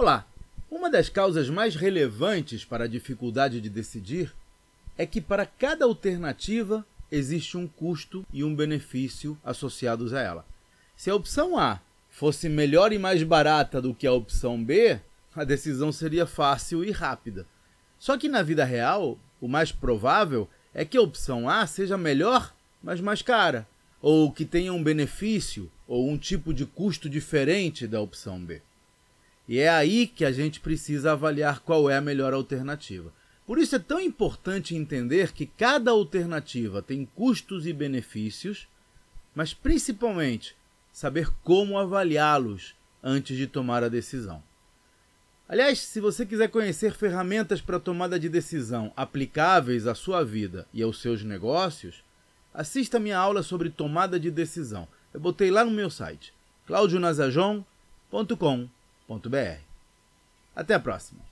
Olá! Uma das causas mais relevantes para a dificuldade de decidir é que para cada alternativa existe um custo e um benefício associados a ela. Se a opção A fosse melhor e mais barata do que a opção B, a decisão seria fácil e rápida. Só que na vida real, o mais provável é que a opção A seja melhor, mas mais cara, ou que tenha um benefício ou um tipo de custo diferente da opção B. E é aí que a gente precisa avaliar qual é a melhor alternativa. Por isso é tão importante entender que cada alternativa tem custos e benefícios, mas principalmente saber como avaliá-los antes de tomar a decisão. Aliás, se você quiser conhecer ferramentas para tomada de decisão aplicáveis à sua vida e aos seus negócios, assista a minha aula sobre tomada de decisão. Eu botei lá no meu site, claudionazajon.com.br. Até a próxima!